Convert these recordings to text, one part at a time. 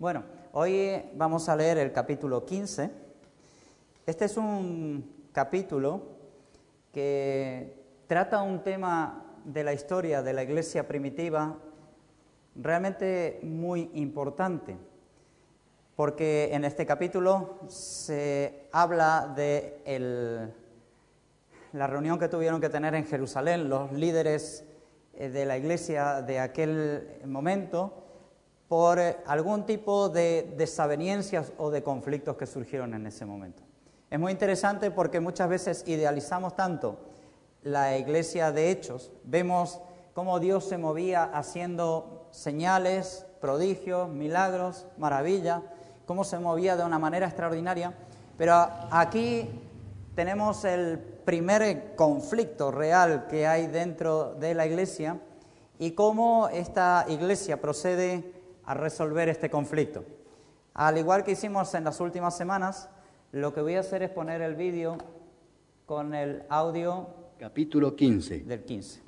Bueno, hoy vamos a leer el capítulo 15. Este es un capítulo que trata un tema de la historia de la iglesia primitiva realmente muy importante, porque en este capítulo se habla de la reunión que tuvieron que tener en Jerusalén los líderes eh, de la iglesia de aquel momento por eh, algún tipo de desavenencias o de conflictos que surgieron en ese momento. Es muy interesante porque muchas veces idealizamos tanto la iglesia de Hechos, vemos cómo Dios se movía haciendo señales, prodigios, milagros, maravillas, cómo se movía de una manera extraordinaria, pero aquí tenemos el primer conflicto real que hay dentro de la iglesia y cómo esta iglesia procede a resolver este conflicto. Al igual que hicimos en las últimas semanas, lo que voy a hacer es poner el vídeo con el audio Capítulo 15. del 15.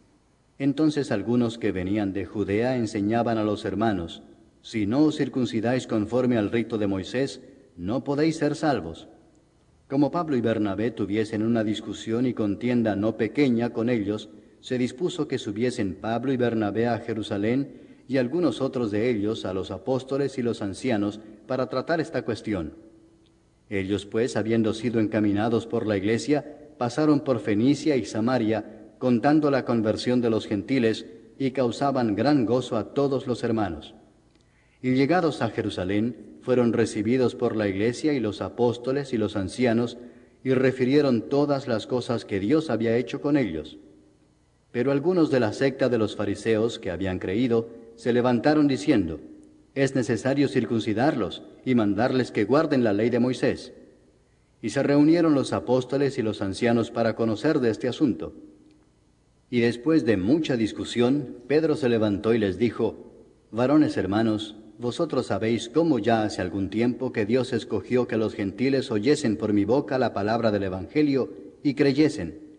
Entonces algunos que venían de Judea enseñaban a los hermanos, si no os circuncidáis conforme al rito de Moisés, no podéis ser salvos. Como Pablo y Bernabé tuviesen una discusión y contienda no pequeña con ellos, se dispuso que subiesen Pablo y Bernabé a Jerusalén y algunos otros de ellos a los apóstoles y los ancianos para tratar esta cuestión. Ellos pues, habiendo sido encaminados por la iglesia, pasaron por Fenicia y Samaria, contando la conversión de los gentiles, y causaban gran gozo a todos los hermanos. Y llegados a Jerusalén, fueron recibidos por la iglesia y los apóstoles y los ancianos, y refirieron todas las cosas que Dios había hecho con ellos. Pero algunos de la secta de los fariseos que habían creído se levantaron diciendo, es necesario circuncidarlos y mandarles que guarden la ley de Moisés. Y se reunieron los apóstoles y los ancianos para conocer de este asunto. Y después de mucha discusión, Pedro se levantó y les dijo, Varones hermanos, vosotros sabéis cómo ya hace algún tiempo que Dios escogió que los gentiles oyesen por mi boca la palabra del Evangelio y creyesen.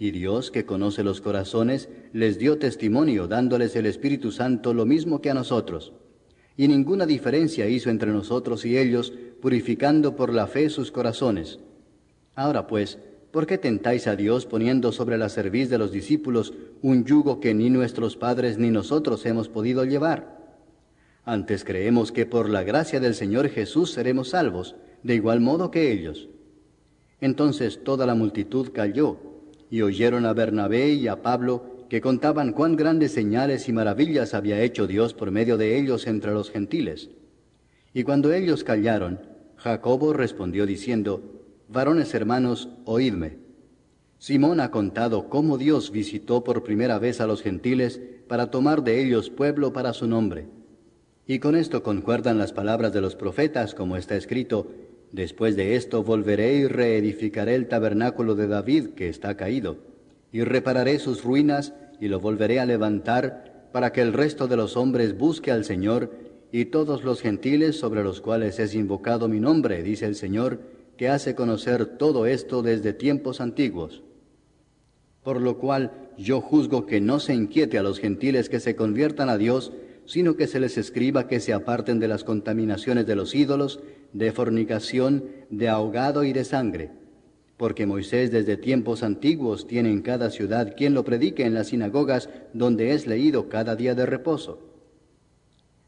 Y Dios, que conoce los corazones, les dio testimonio dándoles el Espíritu Santo lo mismo que a nosotros. Y ninguna diferencia hizo entre nosotros y ellos, purificando por la fe sus corazones. Ahora pues, ¿por qué tentáis a Dios poniendo sobre la cerviz de los discípulos un yugo que ni nuestros padres ni nosotros hemos podido llevar? Antes creemos que por la gracia del Señor Jesús seremos salvos, de igual modo que ellos. Entonces toda la multitud cayó, y oyeron a Bernabé y a Pablo que contaban cuán grandes señales y maravillas había hecho Dios por medio de ellos entre los gentiles. Y cuando ellos callaron, Jacobo respondió diciendo, Varones hermanos, oídme. Simón ha contado cómo Dios visitó por primera vez a los gentiles para tomar de ellos pueblo para su nombre. Y con esto concuerdan las palabras de los profetas, como está escrito, Después de esto volveré y reedificaré el tabernáculo de David que está caído, y repararé sus ruinas y lo volveré a levantar para que el resto de los hombres busque al Señor y todos los gentiles sobre los cuales es invocado mi nombre, dice el Señor, que hace conocer todo esto desde tiempos antiguos. Por lo cual yo juzgo que no se inquiete a los gentiles que se conviertan a Dios, sino que se les escriba que se aparten de las contaminaciones de los ídolos, de fornicación, de ahogado y de sangre. Porque Moisés desde tiempos antiguos tiene en cada ciudad quien lo predique en las sinagogas donde es leído cada día de reposo.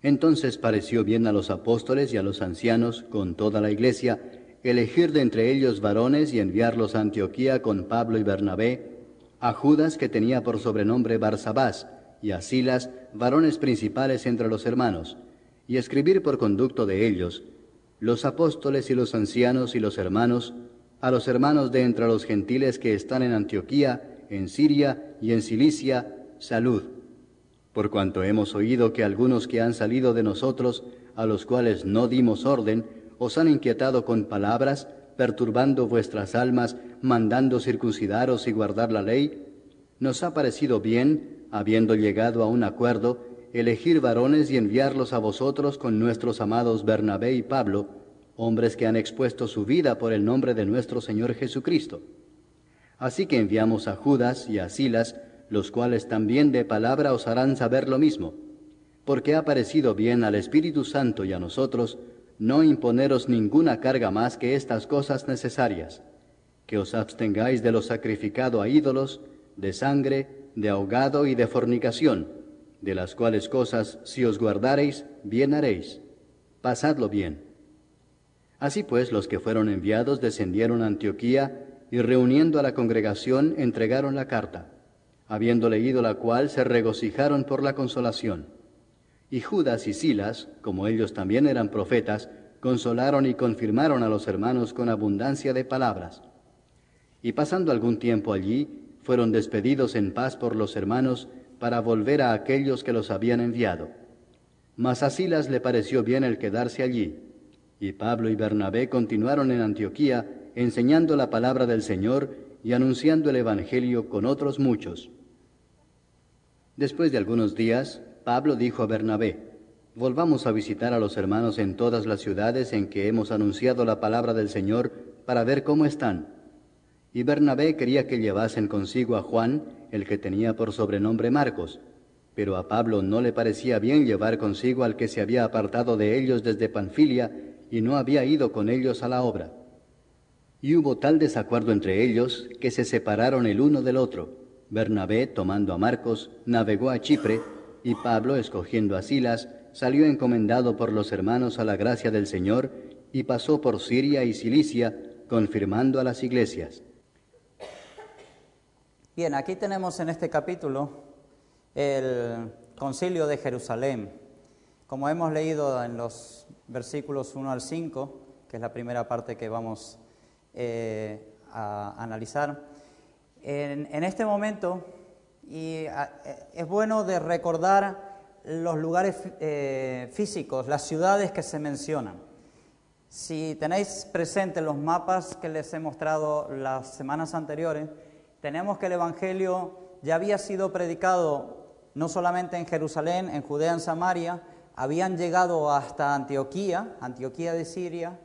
Entonces pareció bien a los apóstoles y a los ancianos, con toda la iglesia, elegir de entre ellos varones y enviarlos a Antioquía con Pablo y Bernabé, a Judas que tenía por sobrenombre Barsabás, y a Silas, varones principales entre los hermanos, y escribir por conducto de ellos, los apóstoles y los ancianos y los hermanos, a los hermanos de entre los gentiles que están en Antioquía, en Siria y en Cilicia, salud. por cuanto hemos oído que algunos que han salido de nosotros, a los cuales no dimos orden, os han inquietado con palabras, perturbando vuestras almas, mandando circuncidaros y guardar la ley, nos ha parecido bien, habiendo llegado a un acuerdo, elegir varones y enviarlos a vosotros con nuestros amados Bernabé y Pablo, hombres que han expuesto su vida por el nombre de nuestro Señor Jesucristo. Así que enviamos a Judas y a Silas, los cuales también de palabra os harán saber lo mismo, porque ha parecido bien al Espíritu Santo y a nosotros no imponeros ninguna carga más que estas cosas necesarias, que os abstengáis de lo sacrificado a ídolos, de sangre, de ahogado y de fornicación, de las cuales cosas, si os guardareis, bien haréis. Pasadlo bien. Así pues, los que fueron enviados descendieron a Antioquía y reuniendo a la congregación entregaron la carta habiendo leído la cual se regocijaron por la consolación. Y Judas y Silas, como ellos también eran profetas, consolaron y confirmaron a los hermanos con abundancia de palabras. Y pasando algún tiempo allí, fueron despedidos en paz por los hermanos para volver a aquellos que los habían enviado. Mas a Silas le pareció bien el quedarse allí, y Pablo y Bernabé continuaron en Antioquía enseñando la palabra del Señor y anunciando el Evangelio con otros muchos. Después de algunos días, Pablo dijo a Bernabé, Volvamos a visitar a los hermanos en todas las ciudades en que hemos anunciado la palabra del Señor para ver cómo están. Y Bernabé quería que llevasen consigo a Juan, el que tenía por sobrenombre Marcos, pero a Pablo no le parecía bien llevar consigo al que se había apartado de ellos desde Panfilia y no había ido con ellos a la obra. Y hubo tal desacuerdo entre ellos que se separaron el uno del otro. Bernabé, tomando a Marcos, navegó a Chipre, y Pablo, escogiendo a Silas, salió encomendado por los hermanos a la gracia del Señor, y pasó por Siria y Cilicia, confirmando a las iglesias. Bien, aquí tenemos en este capítulo el concilio de Jerusalén. Como hemos leído en los versículos 1 al 5, que es la primera parte que vamos eh, a analizar, en, este momento, y eh, es bueno de recordar los lugares eh, físicos, las ciudades que se mencionan. Si tenéis presentes los mapas que les he mostrado las semanas anteriores, tenemos que el Evangelio ya había sido predicado no solamente en Jerusalén, en Judea, en Samaria, habían llegado hasta Antioquía, Antioquía de Siria,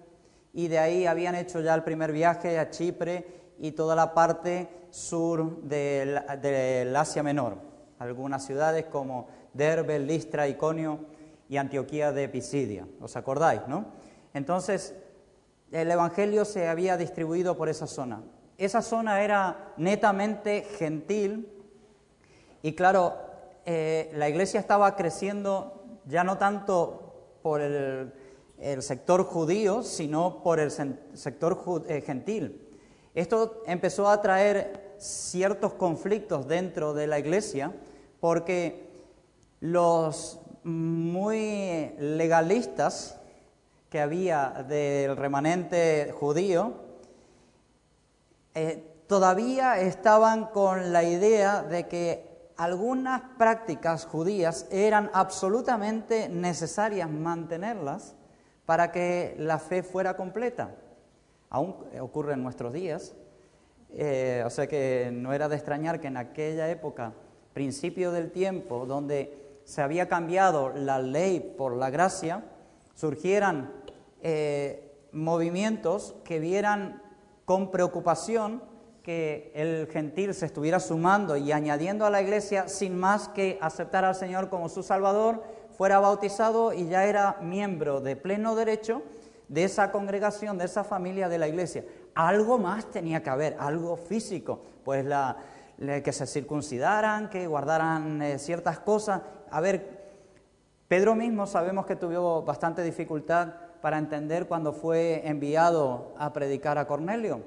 y de ahí habían hecho ya el primer viaje a Chipre y toda la parte sur del, Asia Menor, algunas ciudades como Derbe, Listra, Iconio y Antioquía de Pisidia. ¿Os acordáis, no? Entonces, el Evangelio se había distribuido por esa zona. Esa zona era netamente gentil y claro, eh, la iglesia estaba creciendo ya no tanto por el, sector judío, sino por el sector eh, gentil. Esto empezó a traer ciertos conflictos dentro de la iglesia porque los muy legalistas que había del remanente judío eh, todavía estaban con la idea de que algunas prácticas judías eran absolutamente necesarias mantenerlas para que la fe fuera completa aún ocurre en nuestros días. Eh, o sea que no era de extrañar que en aquella época, principio del tiempo, donde se había cambiado la ley por la gracia, surgieran eh, movimientos que vieran con preocupación que el gentil se estuviera sumando y añadiendo a la iglesia sin más que aceptar al Señor como su Salvador, fuera bautizado y ya era miembro de pleno derecho de esa congregación, de esa familia de la iglesia. Algo más tenía que haber, algo físico, pues la, que se circuncidaran, que guardaran eh, ciertas cosas. A ver, Pedro mismo sabemos que tuvo bastante dificultad para entender cuando fue enviado a predicar a Cornelio.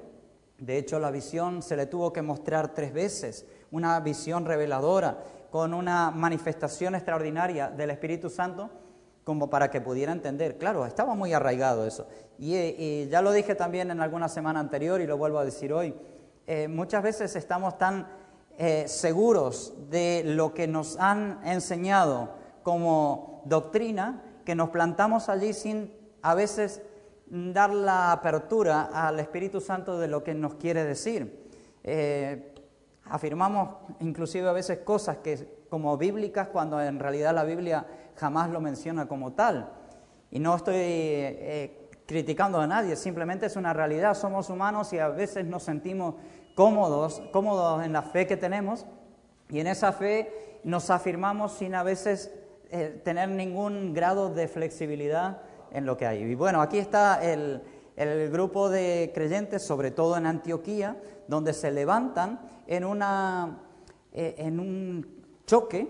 De hecho, la visión se le tuvo que mostrar tres veces, una visión reveladora, con una manifestación extraordinaria del Espíritu Santo como para que pudiera entender. Claro, estaba muy arraigado eso. Y, ya lo dije también en alguna semana anterior y lo vuelvo a decir hoy. Eh, muchas veces estamos tan eh, seguros de lo que nos han enseñado como doctrina, que nos plantamos allí sin a veces dar la apertura al Espíritu Santo de lo que nos quiere decir. Eh, afirmamos inclusive a veces cosas que como bíblicas cuando en realidad la Biblia jamás lo menciona como tal. Y no estoy eh, criticando a nadie, simplemente es una realidad, somos humanos y a veces nos sentimos cómodos, cómodos en la fe que tenemos y en esa fe nos afirmamos sin a veces eh, tener ningún grado de flexibilidad en lo que hay. Y bueno, aquí está el, grupo de creyentes, sobre todo en Antioquía, donde se levantan en, una, eh, en un choque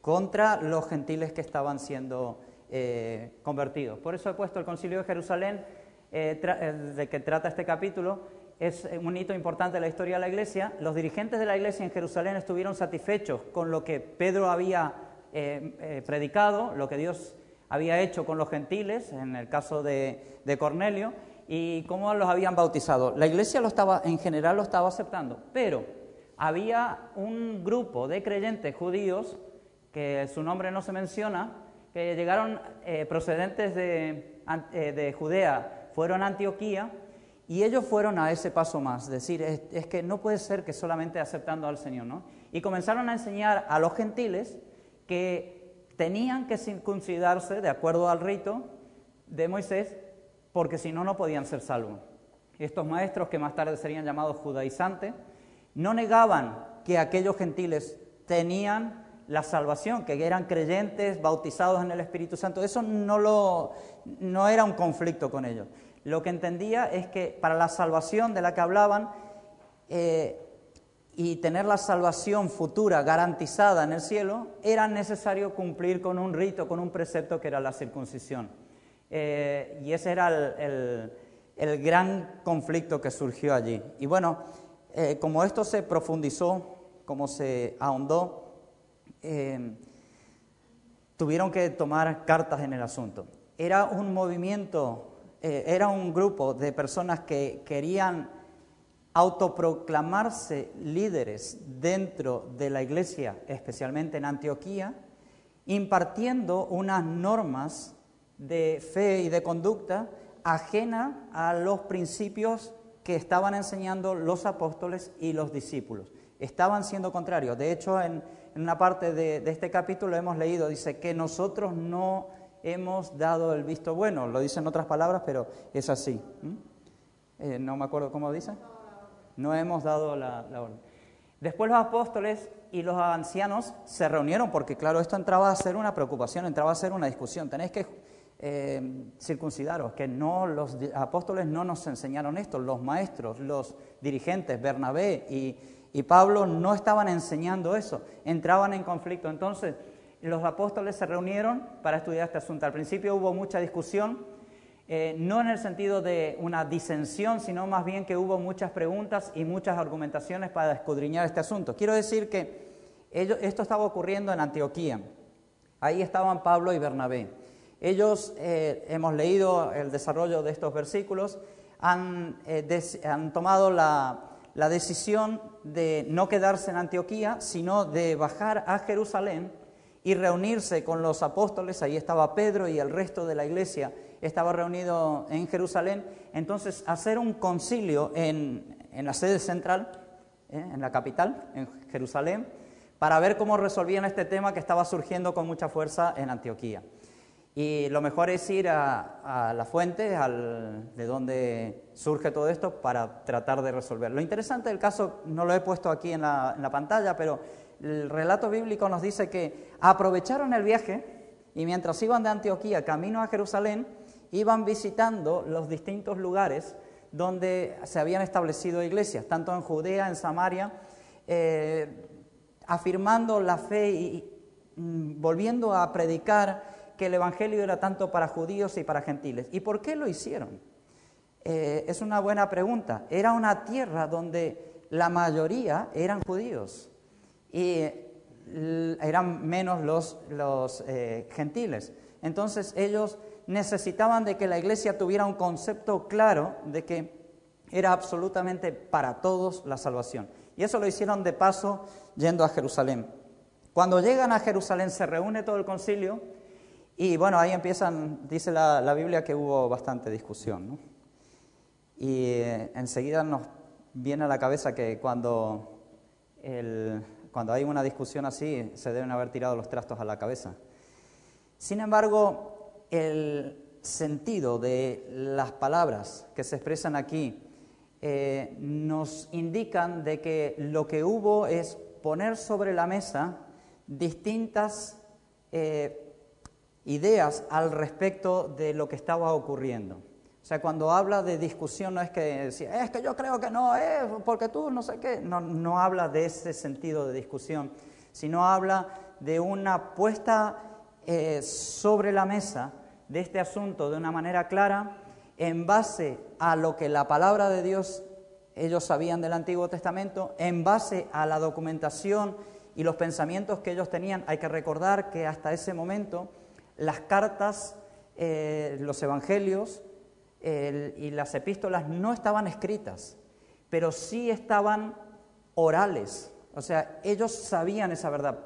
contra los gentiles que estaban siendo eh, convertidos. Por eso he puesto el concilio de Jerusalén, de que trata este capítulo, es un hito importante en la historia de la iglesia. Los dirigentes de la iglesia en Jerusalén estuvieron satisfechos con lo que Pedro había eh, eh, predicado, lo que Dios había hecho con los gentiles, en el caso de, Cornelio, y cómo los habían bautizado. La iglesia lo estaba, en general lo estaba aceptando, pero había un grupo de creyentes judíos, que su nombre no se menciona, que llegaron eh, procedentes de, de Judea, fueron a Antioquía, y ellos fueron a ese paso más, decir, es, que no puede ser que solamente aceptando al Señor, ¿no? Y comenzaron a enseñar a los gentiles que tenían que circuncidarse de acuerdo al rito de Moisés, porque si no, no podían ser salvos. Estos maestros, que más tarde serían llamados judaizantes, no negaban que aquellos gentiles tenían la salvación, que eran creyentes, bautizados en el Espíritu Santo. Eso no, lo, no era un conflicto con ellos lo que entendía es que para la salvación de la que hablaban eh, y tener la salvación futura garantizada en el cielo, era necesario cumplir con un rito, con un precepto que era la circuncisión. Eh, y ese era el, gran conflicto que surgió allí. Y bueno, eh, como esto se profundizó, como se ahondó, tuvieron que tomar cartas en el asunto. Era un movimiento eh, era un grupo de personas que querían autoproclamarse líderes dentro de la iglesia, especialmente en Antioquía, impartiendo unas normas de fe y de conducta ajena a los principios que estaban enseñando los apóstoles y los discípulos. Estaban siendo contrarios. De hecho, en, una parte de, este capítulo hemos leído, dice que nosotros no hemos dado el visto bueno. Lo dice en otras palabras, pero es así. Eh, no me acuerdo cómo dice. No hemos dado la, orden. Después los apóstoles y los ancianos se reunieron porque, claro, esto entraba a ser una preocupación, entraba a ser una discusión. Tenéis que eh, circuncidaros, que no los apóstoles no nos enseñaron esto, los maestros, los dirigentes, Bernabé y, y Pablo no estaban enseñando eso, entraban en conflicto. Entonces, los apóstoles se reunieron para estudiar este asunto. Al principio hubo mucha discusión, eh, no en el sentido de una disensión, sino más bien que hubo muchas preguntas y muchas argumentaciones para escudriñar este asunto. Quiero decir que esto estaba ocurriendo en Antioquía. Ahí estaban Pablo y Bernabé. Ellos, eh, hemos leído el desarrollo de estos versículos, han, eh, tomado la decisión de no quedarse en Antioquía, sino de bajar a Jerusalén y reunirse con los apóstoles, ahí estaba Pedro y el resto de la iglesia estaba reunido en Jerusalén, entonces hacer un concilio en, la sede central, ¿eh? en la capital, en Jerusalén, para ver cómo resolvían este tema que estaba surgiendo con mucha fuerza en Antioquía. Y lo mejor es ir a, la fuente, de donde surge todo esto, para tratar de resolver. Lo interesante del caso, no lo he puesto aquí en la, en la pantalla, pero el relato bíblico nos dice que aprovecharon el viaje y mientras iban de Antioquía camino a Jerusalén, iban visitando los distintos lugares donde se habían establecido iglesias, tanto en Judea, en Samaria, eh, afirmando la fe y mm, volviendo a predicar que el Evangelio era tanto para judíos y para gentiles. ¿Y por qué lo hicieron? Eh, es una buena pregunta. Era una tierra donde la mayoría eran judíos y eran menos los, los eh, gentiles. Entonces ellos necesitaban de que la iglesia tuviera un concepto claro de que era absolutamente para todos la salvación. Y eso lo hicieron de paso yendo a Jerusalén. Cuando llegan a Jerusalén se reúne todo el concilio y bueno, ahí empiezan, dice la, Biblia que hubo bastante discusión. Y eh, enseguida nos viene a la cabeza que cuando, cuando hay una discusión así se deben haber tirado los trastos a la cabeza. Sin embargo, el sentido de las palabras que se expresan aquí eh, nos indican de que lo que hubo es poner sobre la mesa distintas eh, ideas al respecto de lo que estaba ocurriendo. O sea, cuando habla de discusión no es que decía, es que yo creo que no es, porque tú no sé qué, no, no habla de ese sentido de discusión, sino habla de una puesta eh, sobre la mesa de este asunto de una manera clara en base a lo que la palabra de Dios ellos sabían del Antiguo Testamento, en base a la documentación y los pensamientos que ellos tenían. Hay que recordar que hasta ese momento las cartas, eh, los evangelios y las epístolas no estaban escritas, pero sí estaban orales. O sea, ellos sabían esa verdad.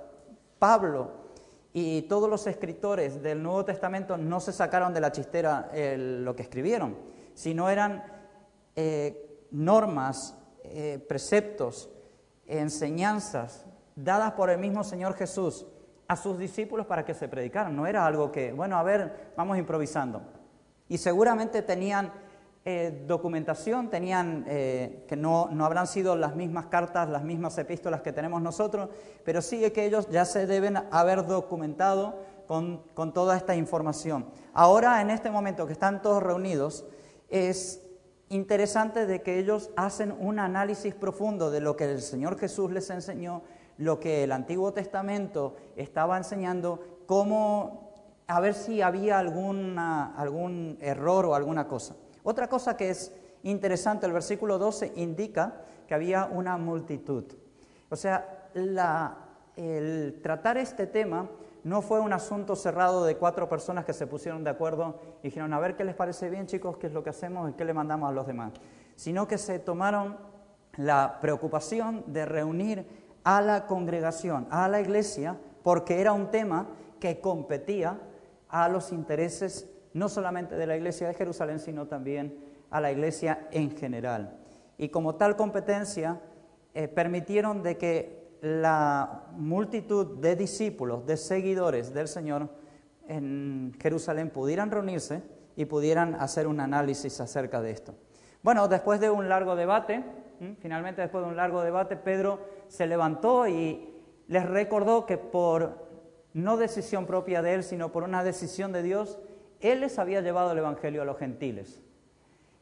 Pablo y todos los escritores del Nuevo Testamento no se sacaron de la chistera lo que escribieron, sino eran eh, normas, eh, preceptos, enseñanzas dadas por el mismo Señor Jesús a sus discípulos para que se predicaran. No era algo que, bueno, a ver, vamos improvisando. Y seguramente tenían eh, documentación, tenían, eh, que no, no, habrán sido las mismas cartas, las mismas epístolas que tenemos nosotros, pero sí que ellos ya se deben haber documentado con, con toda esta información. Ahora, en este momento que están todos reunidos, es interesante de que ellos hacen un análisis profundo de lo que el Señor Jesús les enseñó, lo que el Antiguo Testamento estaba enseñando, cómo, a ver si había alguna, algún error o alguna cosa. Otra cosa que es interesante, el versículo 12 indica que había una multitud. O sea, el tratar este tema no fue un asunto cerrado de cuatro personas que se pusieron de acuerdo y dijeron, a ver qué les parece bien chicos, qué es lo que hacemos y qué le mandamos a los demás, sino que se tomaron la preocupación de reunir a la congregación, a la iglesia, porque era un tema que competía a los intereses no solamente de la iglesia de Jerusalén, sino también a la iglesia en general. Y como tal competencia, eh, permitieron de que la multitud de discípulos, de seguidores del Señor en Jerusalén pudieran reunirse y pudieran hacer un análisis acerca de esto. Bueno, después de un largo debate, finalmente después de un largo debate, Pedro se levantó y les recordó que por no decisión propia de él, sino por una decisión de Dios, él les había llevado el Evangelio a los gentiles.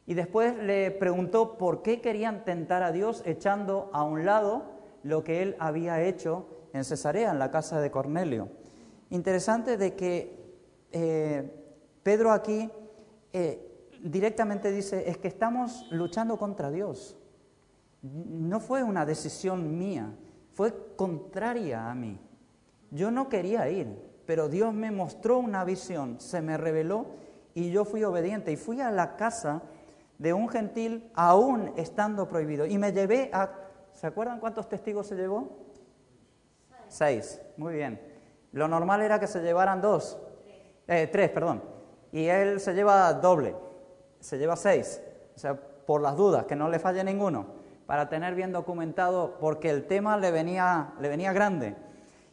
Y después le preguntó por qué querían tentar a Dios echando a un lado lo que él había hecho en Cesarea, en la casa de Cornelio. Interesante de que eh, Pedro aquí eh, directamente dice, es que estamos luchando contra Dios no fue una decisión mía, fue contraria a mí. Yo no quería ir, pero Dios me mostró una visión, se me reveló y yo fui obediente y fui a la casa de un gentil aún estando prohibido. Y me llevé a... ¿Se acuerdan cuántos testigos se llevó? Seis. Muy bien. Lo normal era que se llevaran dos. Eh, tres, perdón. Y él se lleva doble. Se lleva seis. O sea, por las dudas, que no le falle ninguno para tener bien documentado, porque el tema le venía, le venía grande.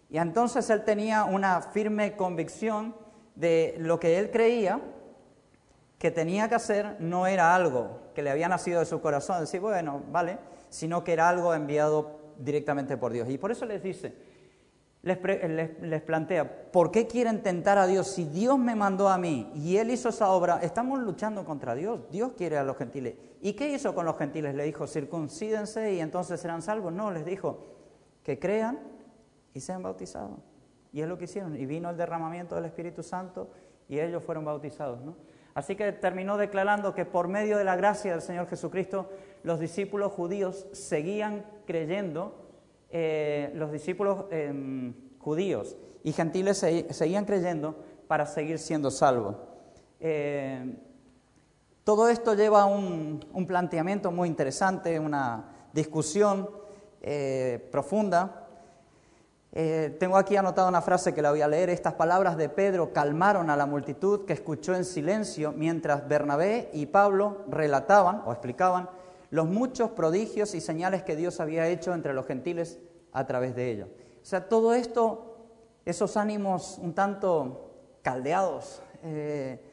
Y entonces él tenía una firme convicción de lo que él creía que tenía que hacer no era algo que le había nacido de su corazón, decir, bueno, vale, sino que era algo enviado directamente por Dios. Y por eso les dice, les, plantea, ¿por qué quieren tentar a Dios? Si Dios me mandó a mí y Él hizo esa obra, estamos luchando contra Dios. Dios quiere a los gentiles. ¿Y qué hizo con los gentiles? Le dijo, circuncídense y entonces serán salvos. No, les dijo, que crean y sean bautizados. Y es lo que hicieron. Y vino el derramamiento del Espíritu Santo y ellos fueron bautizados. Así que terminó declarando que por medio de la gracia del Señor Jesucristo, los discípulos judíos seguían creyendo eh, los discípulos em, judíos y gentiles seguían creyendo para seguir siendo salvos. Eh, todo esto lleva a un, un, planteamiento muy interesante, una discusión eh, profunda. Eh, tengo aquí anotada una frase que la voy a leer. Estas palabras de Pedro calmaron a la multitud que escuchó en silencio mientras Bernabé y Pablo relataban o explicaban los muchos prodigios y señales que Dios había hecho entre los gentiles a través de ellos. O sea, todo esto, esos ánimos un tanto caldeados, eh,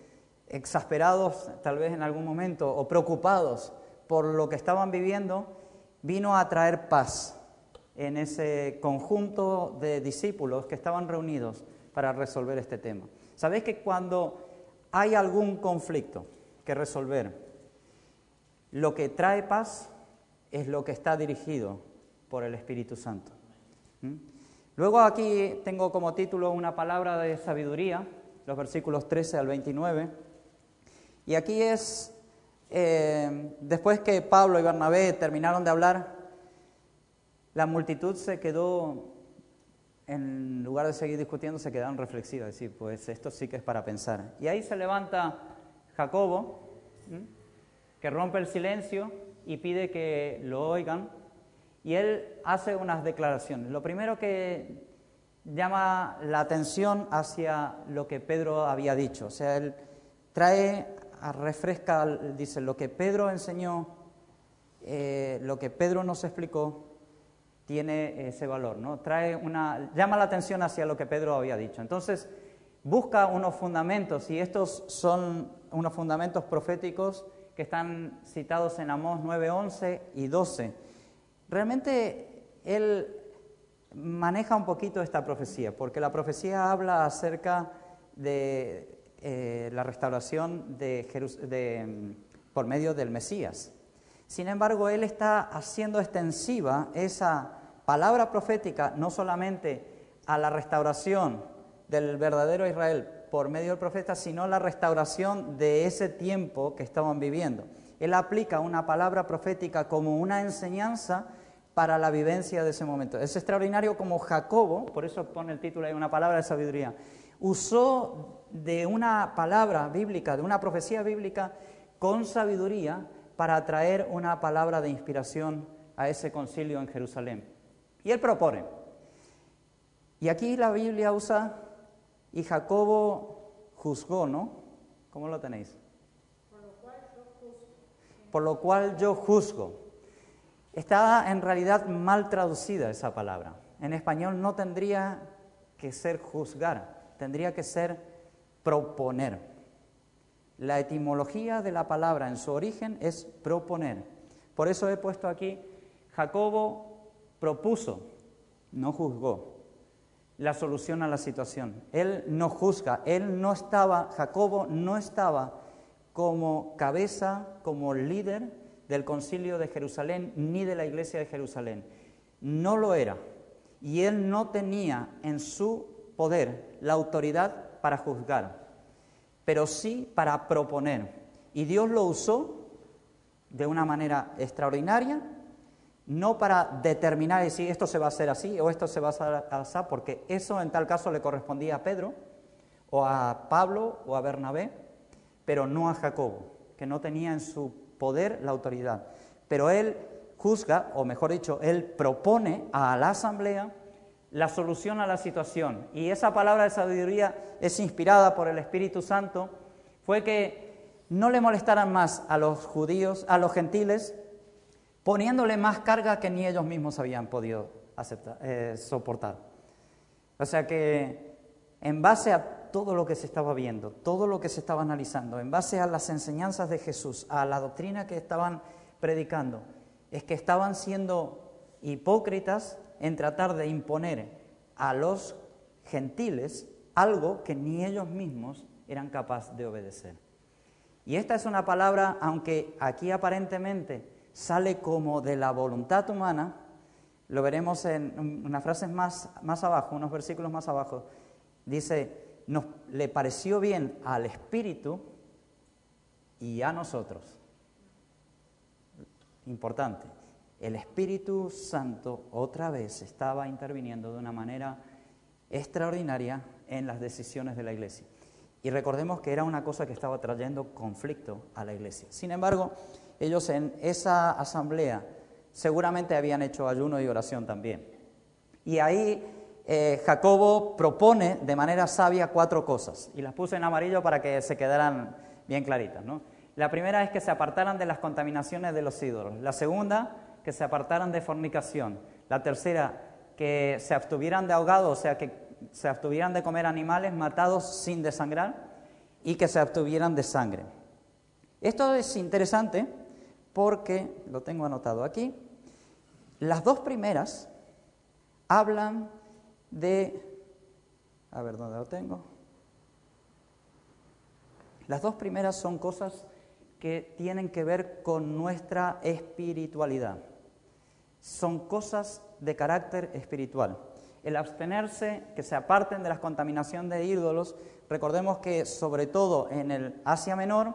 exasperados tal vez en algún momento o preocupados por lo que estaban viviendo, vino a traer paz en ese conjunto de discípulos que estaban reunidos para resolver este tema. Sabéis que cuando hay algún conflicto que resolver, lo que trae paz es lo que está dirigido por el Espíritu Santo. ¿Mm? Luego aquí tengo como título una palabra de sabiduría, los versículos 13 al 29. Y aquí es, eh, después que Pablo y Bernabé terminaron de hablar, la multitud se quedó, en lugar de seguir discutiendo, se quedaron reflexivas, decir, pues esto sí que es para pensar. Y ahí se levanta Jacobo, que rompe el silencio y pide que lo oigan, y él hace unas declaraciones. Lo primero que llama la atención hacia lo que Pedro había dicho, o sea, él trae, refresca, dice, lo que Pedro enseñó, eh, lo que Pedro nos explicó, tiene ese valor, ¿no? Trae una, llama la atención hacia lo que Pedro había dicho. Entonces, busca unos fundamentos, y estos son unos fundamentos proféticos que están citados en Amós 9, 11 y 12. Realmente él maneja un poquito esta profecía, porque la profecía habla acerca de eh, la restauración de, por medio del Mesías. Sin embargo, él está haciendo extensiva esa palabra profética no solamente a la restauración del verdadero Israel por medio del profeta, sino la restauración de ese tiempo que estaban viviendo. Él aplica una palabra profética como una enseñanza para la vivencia de ese momento. Es extraordinario como Jacobo, por eso pone el título ahí, una palabra de sabiduría, usó de una palabra bíblica, de una profecía bíblica, con sabiduría para traer una palabra de inspiración a ese concilio en Jerusalén. Y él propone. Y aquí la Biblia usa, y Jacobo juzgó, ¿no? ¿Cómo lo tenéis? Por lo cual yo juzgo. Por lo cual yo juzgo. Está en realidad mal traducida esa palabra. En español no tendría que ser juzgar, tendría que ser proponer. La etimología de la palabra en su origen es proponer. Por eso he puesto aquí, Jacobo propuso, no juzgó, la solución a la situación. Él no juzga, él no estaba, Jacobo no estaba como cabeza, como líder del concilio de Jerusalén ni de la iglesia de Jerusalén. No lo era. Y él no tenía en su poder la autoridad para juzgar pero sí para proponer. Y Dios lo usó de una manera extraordinaria, no para determinar si esto se va a hacer así o esto se va a hacer así, porque eso en tal caso le correspondía a Pedro, o a Pablo, o a Bernabé, pero no a Jacobo, que no tenía en su poder la autoridad. Pero él juzga, o mejor dicho, él propone a la asamblea la solución a la situación. Y esa palabra de sabiduría es inspirada por el Espíritu Santo, fue que no le molestaran más a los judíos, a los gentiles, poniéndole más carga que ni ellos mismos habían podido eh, soportar. O sea que en base a todo lo que se estaba viendo, todo lo que se estaba analizando, en base a las enseñanzas de Jesús, a la doctrina que estaban predicando, es que estaban siendo hipócritas en tratar de imponer a los gentiles algo que ni ellos mismos eran capaces de obedecer. Y esta es una palabra, aunque aquí aparentemente sale como de la voluntad humana, lo veremos en unas frases más, más abajo, unos versículos más abajo, dice, nos, le pareció bien al Espíritu y a nosotros. Importante el Espíritu Santo otra vez estaba interviniendo de una manera extraordinaria en las decisiones de la iglesia. Y recordemos que era una cosa que estaba trayendo conflicto a la iglesia. Sin embargo, ellos en esa asamblea seguramente habían hecho ayuno y oración también. Y ahí eh, Jacobo propone de manera sabia cuatro cosas, y las puse en amarillo para que se quedaran bien claritas. ¿no? La primera es que se apartaran de las contaminaciones de los ídolos. La segunda, que se apartaran de fornicación. La tercera, que se abstuvieran de ahogado, o sea, que se abstuvieran de comer animales matados sin desangrar y que se abstuvieran de sangre. Esto es interesante porque, lo tengo anotado aquí, las dos primeras hablan de... A ver, ¿dónde lo tengo? Las dos primeras son cosas que tienen que ver con nuestra espiritualidad. Son cosas de carácter espiritual. El abstenerse, que se aparten de la contaminación de ídolos, recordemos que sobre todo en el Asia Menor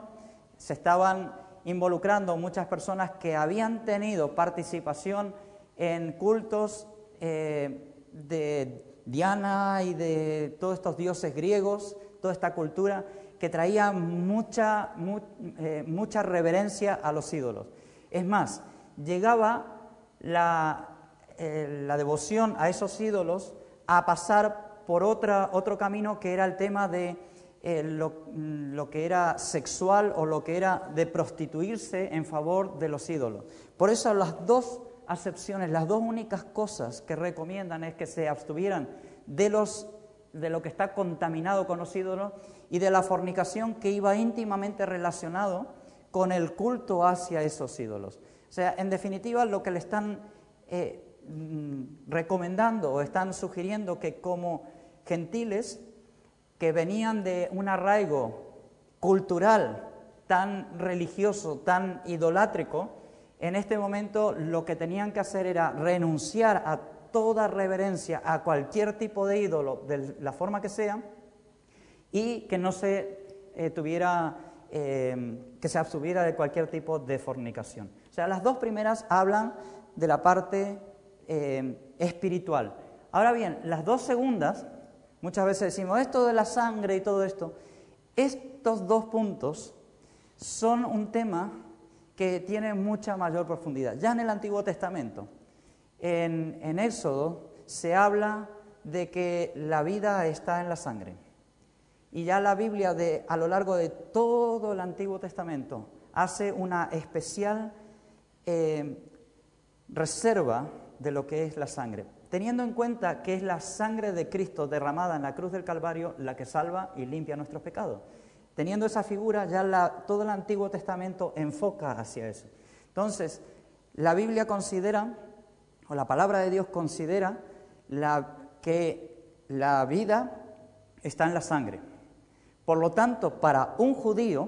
se estaban involucrando muchas personas que habían tenido participación en cultos eh, de Diana y de todos estos dioses griegos, toda esta cultura que traía mucha, eh, mucha reverencia a los ídolos. Es más, llegaba la, eh, la devoción a esos ídolos a pasar por otra, otro camino que era el tema de eh, lo, que era sexual o lo que era de prostituirse en favor de los ídolos. Por eso las dos acepciones, las dos únicas cosas que recomiendan es que se abstuvieran de los de lo que está contaminado con los ídolos y de la fornicación que iba íntimamente relacionado con el culto hacia esos ídolos. O sea, en definitiva, lo que le están eh, mm, recomendando o están sugiriendo que como gentiles que venían de un arraigo cultural tan religioso, tan idolátrico, en este momento lo que tenían que hacer era renunciar a toda reverencia a cualquier tipo de ídolo, de la forma que sea, y que no se eh, tuviera, eh, que se abstuviera de cualquier tipo de fornicación. O sea, las dos primeras hablan de la parte eh, espiritual. Ahora bien, las dos segundas, muchas veces decimos esto de la sangre y todo esto, estos dos puntos son un tema que tiene mucha mayor profundidad. Ya en el Antiguo Testamento, en, Éxodo se habla de que la vida está en la sangre. Y ya la Biblia de, a lo largo de todo el Antiguo Testamento hace una especial eh, reserva de lo que es la sangre, teniendo en cuenta que es la sangre de Cristo derramada en la cruz del Calvario la que salva y limpia nuestros pecados. Teniendo esa figura, ya todo el Antiguo Testamento enfoca hacia eso. Entonces, la Biblia considera o la palabra de Dios considera que la vida está en la sangre. Por lo tanto, para un judío,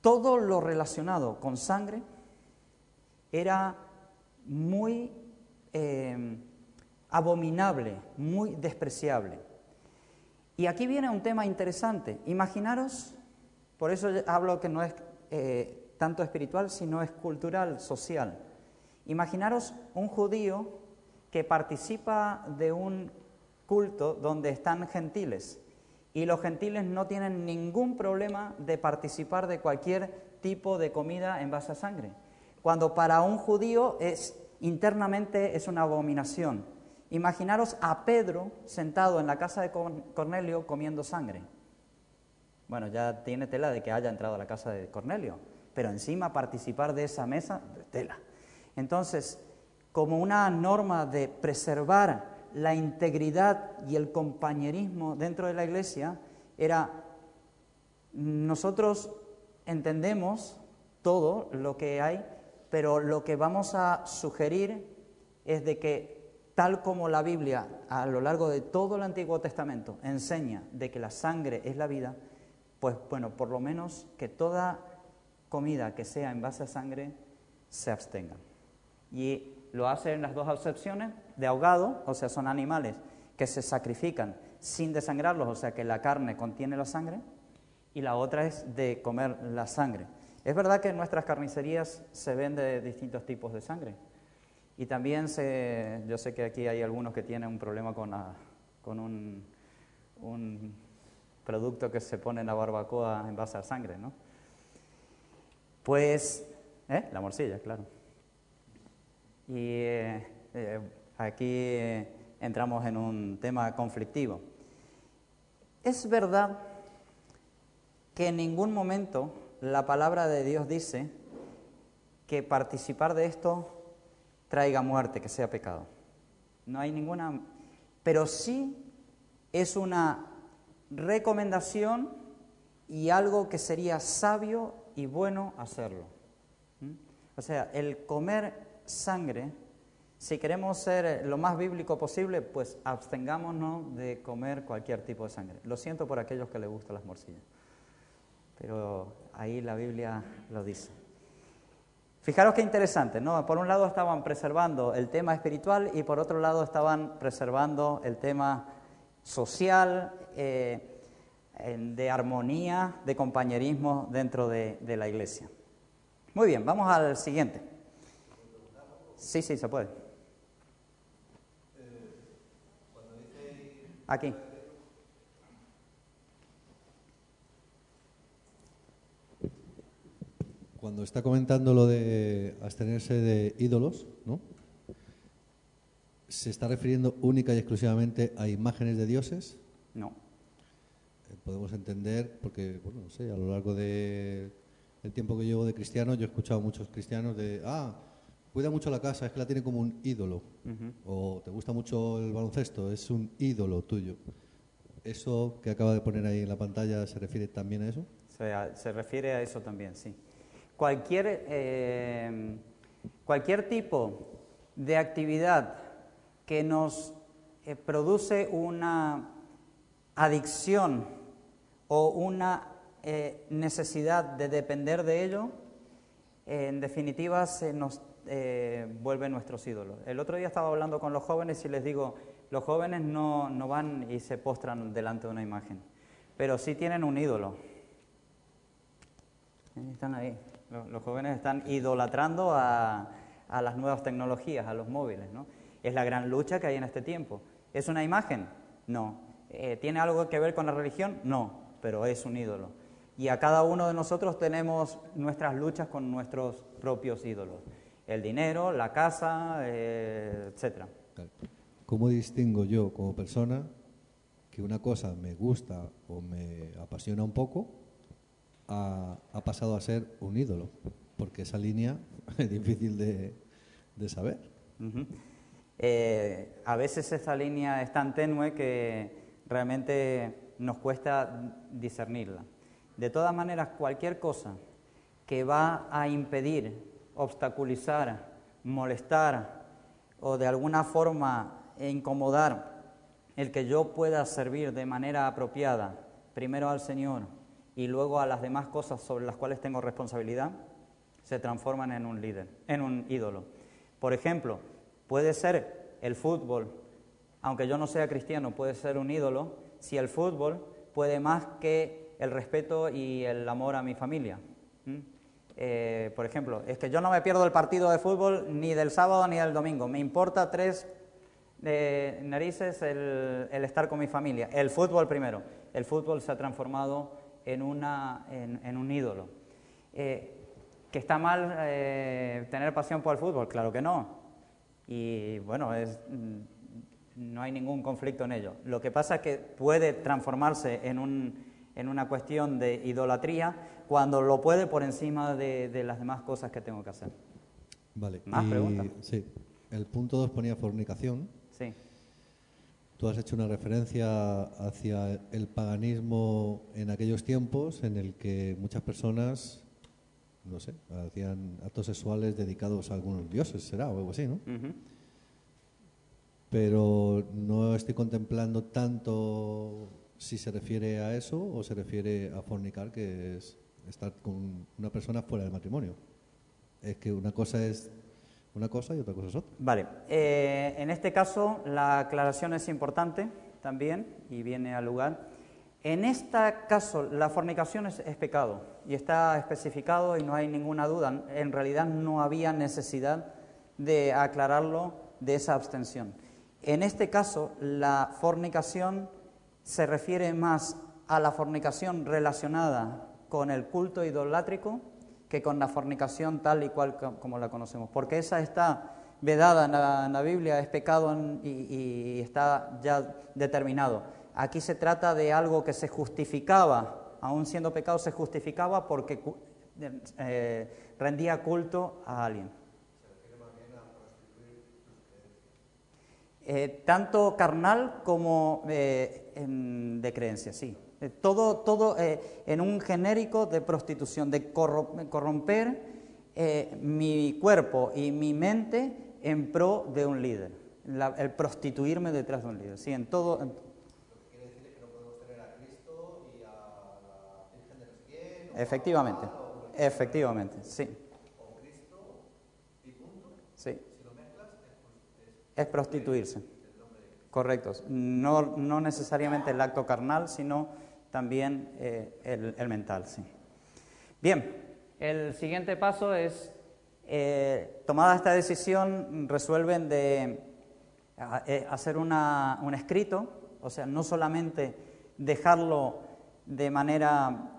todo lo relacionado con sangre era muy eh, abominable, muy despreciable. Y aquí viene un tema interesante. Imaginaros, por eso hablo que no es eh, tanto espiritual, sino es cultural, social. Imaginaros un judío que participa de un culto donde están gentiles y los gentiles no tienen ningún problema de participar de cualquier tipo de comida en base a sangre, cuando para un judío es internamente es una abominación. Imaginaros a Pedro sentado en la casa de Cornelio comiendo sangre. Bueno, ya tiene tela de que haya entrado a la casa de Cornelio, pero encima participar de esa mesa, tela. Entonces, como una norma de preservar la integridad y el compañerismo dentro de la iglesia, era nosotros entendemos todo lo que hay, pero lo que vamos a sugerir es de que tal como la Biblia a lo largo de todo el Antiguo Testamento enseña de que la sangre es la vida, pues bueno, por lo menos que toda comida que sea en base a sangre se abstenga y lo hace en las dos acepciones de ahogado, o sea, son animales que se sacrifican sin desangrarlos, o sea, que la carne contiene la sangre, y la otra es de comer la sangre. Es verdad que en nuestras carnicerías se vende distintos tipos de sangre. Y también se, yo sé que aquí hay algunos que tienen un problema con, con un, un, producto que se pone en la barbacoa en base a sangre, ¿no? Pues ¿Eh? La morcilla, claro. Y eh, aquí entramos en un tema conflictivo. Es verdad que en ningún momento la palabra de Dios dice que participar de esto traiga muerte, que sea pecado. No hay ninguna... Pero sí es una recomendación y algo que sería sabio y bueno hacerlo. ¿Mm? O sea, el comer sangre, si queremos ser lo más bíblico posible, pues abstengámonos de comer cualquier tipo de sangre. Lo siento por aquellos que les gustan las morcillas, pero ahí la Biblia lo dice. Fijaros qué interesante, ¿no? Por un lado estaban preservando el tema espiritual y por otro lado estaban preservando el tema social, eh, de armonía, de compañerismo dentro de, de la iglesia. Muy bien, vamos al siguiente. Sí, sí, se puede. Aquí. Cuando está comentando lo de abstenerse de ídolos, ¿no? ¿Se está refiriendo única y exclusivamente a imágenes de dioses? No. Eh, podemos entender, porque, bueno, no sé, a lo largo del tiempo que llevo de cristiano, yo he escuchado a muchos cristianos de, ah, cuida mucho la casa, es que la tiene como un ídolo. O te gusta mucho el baloncesto, es un ídolo tuyo. ¿Eso que acaba de poner ahí en la pantalla se refiere también a eso? Se, se refiere a eso también, sí. Cualquier, eh, cualquier tipo de actividad que nos eh, produce una adicción o una eh, necesidad de depender de ello, en definitiva se nos vuelve nuestros ídolos. El otro día estaba hablando con los jóvenes y les digo, los jóvenes no, no van y se postran delante de una imagen, pero sí tienen un ídolo. Están ahí. Los, jóvenes están idolatrando a, a las nuevas tecnologías, a los móviles. ¿no? Es la gran lucha que hay en este tiempo. ¿Es una imagen? No. Eh, ¿Tiene algo que ver con la religión? No, pero es un ídolo. Y a cada uno de nosotros tenemos nuestras luchas con nuestros propios ídolos. El dinero, la casa, eh. Claro. ¿Cómo distingo yo como persona que una cosa me gusta o me apasiona un poco ha, pasado a ser un ídolo? Porque esa línea es difícil de, de saber. Eh, a veces esa línea es tan tenue que realmente nos cuesta discernirla. De todas maneras, cualquier cosa que va a impedir, obstaculizar, molestar o de alguna forma incomodar el que yo pueda servir de manera apropiada, primero al Señor y luego a las demás cosas sobre las cuales tengo responsabilidad, se transforman en un líder, en un ídolo. Por ejemplo, puede ser el fútbol, aunque yo no sea cristiano, puede ser un ídolo si el fútbol puede más que el respeto y el amor a mi familia. Eh, por ejemplo, es que yo no me pierdo el partido de fútbol ni del sábado ni del domingo. Me importa tres eh, narices el estar con mi familia. El fútbol primero. El fútbol se ha transformado en, una, en, en un ídolo. Eh, ¿Que está mal eh, tener pasión por el fútbol? Claro que no. Y bueno, es, mm, no hay ningún conflicto en ello. Lo que pasa es que puede transformarse en, un, en una cuestión de idolatría cuando lo puede por encima de, de las demás cosas que tengo que hacer. Vale. ¿Más y- preguntas? Sí. El punto 2 ponía fornicación. Sí. Tú has hecho una referencia hacia el paganismo en aquellos tiempos en el que muchas personas, no sé, hacían actos sexuales dedicados a algunos dioses, será, o algo así, ¿no? Ujú. Pero no estoy contemplando tanto si se refiere a eso o se refiere a fornicar, que es estar con una persona fuera del matrimonio. Es que una cosa es una cosa y otra cosa es otra. Vale, eh, en este caso la aclaración es importante también y viene al lugar. En este caso la fornicación es, es pecado y está especificado y no hay ninguna duda. En realidad no había necesidad de aclararlo de esa abstención. En este caso la fornicación se refiere más a la fornicación relacionada con el culto idolátrico que con la fornicación tal y cual como la conocemos, porque esa está vedada en la, Biblia, es pecado y, y está ya determinado. Aquí se trata de algo que se justificaba, aún siendo pecado se justificaba porque eh, rendía culto a alguien. Eh, tanto carnal como eh, de creencia, sí. Todo todo en un genérico de prostitución, de corromper mi cuerpo y mi mente en pro de un líder, el prostituirme detrás de un líder, sí, en todo. Efectivamente. Efectivamente, sí. Sí. Es prostituirse. Correcto. No, no necesariamente el acto carnal, sino también eh, el, mental, sí. Bien, el siguiente paso es, eh, tomada esta decisión, resuelven de eh, hacer una, un escrito, o sea, no solamente dejarlo de manera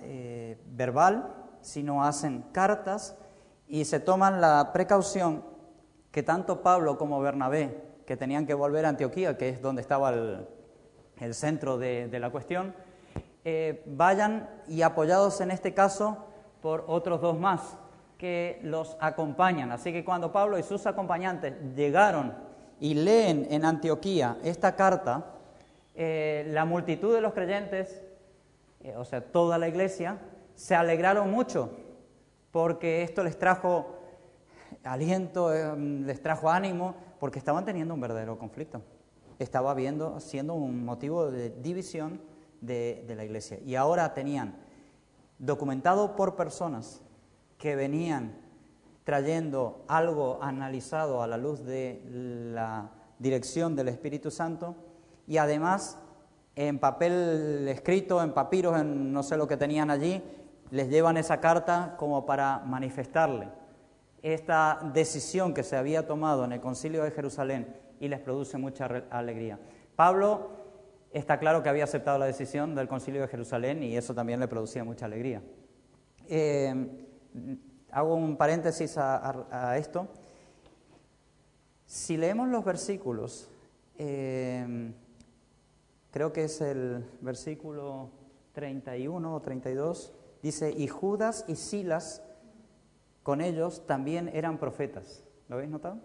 verbal, sino hacen cartas y se toman la precaución que tanto Pablo como Bernabé, que tenían que volver a Antioquía, que es donde estaba el, centro de, la cuestión, eh, vayan y apoyados en este caso por otros dos más que los acompañan. Así que cuando Pablo y sus acompañantes llegaron y leen en Antioquía esta carta, eh, la multitud de los creyentes, eh, o sea, toda la iglesia, se alegraron mucho porque esto les trajo aliento, les trajo ánimo, porque estaban teniendo un verdadero conflicto. Estaba viendo, siendo un motivo de división de, la iglesia. Y ahora tenían documentado por personas que venían trayendo algo analizado a la luz de la dirección del Espíritu Santo y además en papel escrito, en papiros, en no sé lo que tenían allí, les llevan esa carta como para manifestarle esta decisión que se había tomado en el concilio de Jerusalén y les produce mucha alegría. Pablo está claro que había aceptado la decisión del concilio de Jerusalén y eso también le producía mucha alegría. Eh, hago un paréntesis a, esto. Si leemos los versículos, eh, creo que es el versículo 31 o 32, Dice, y Judas y Silas con ellos también eran profetas. ¿Lo habéis notado?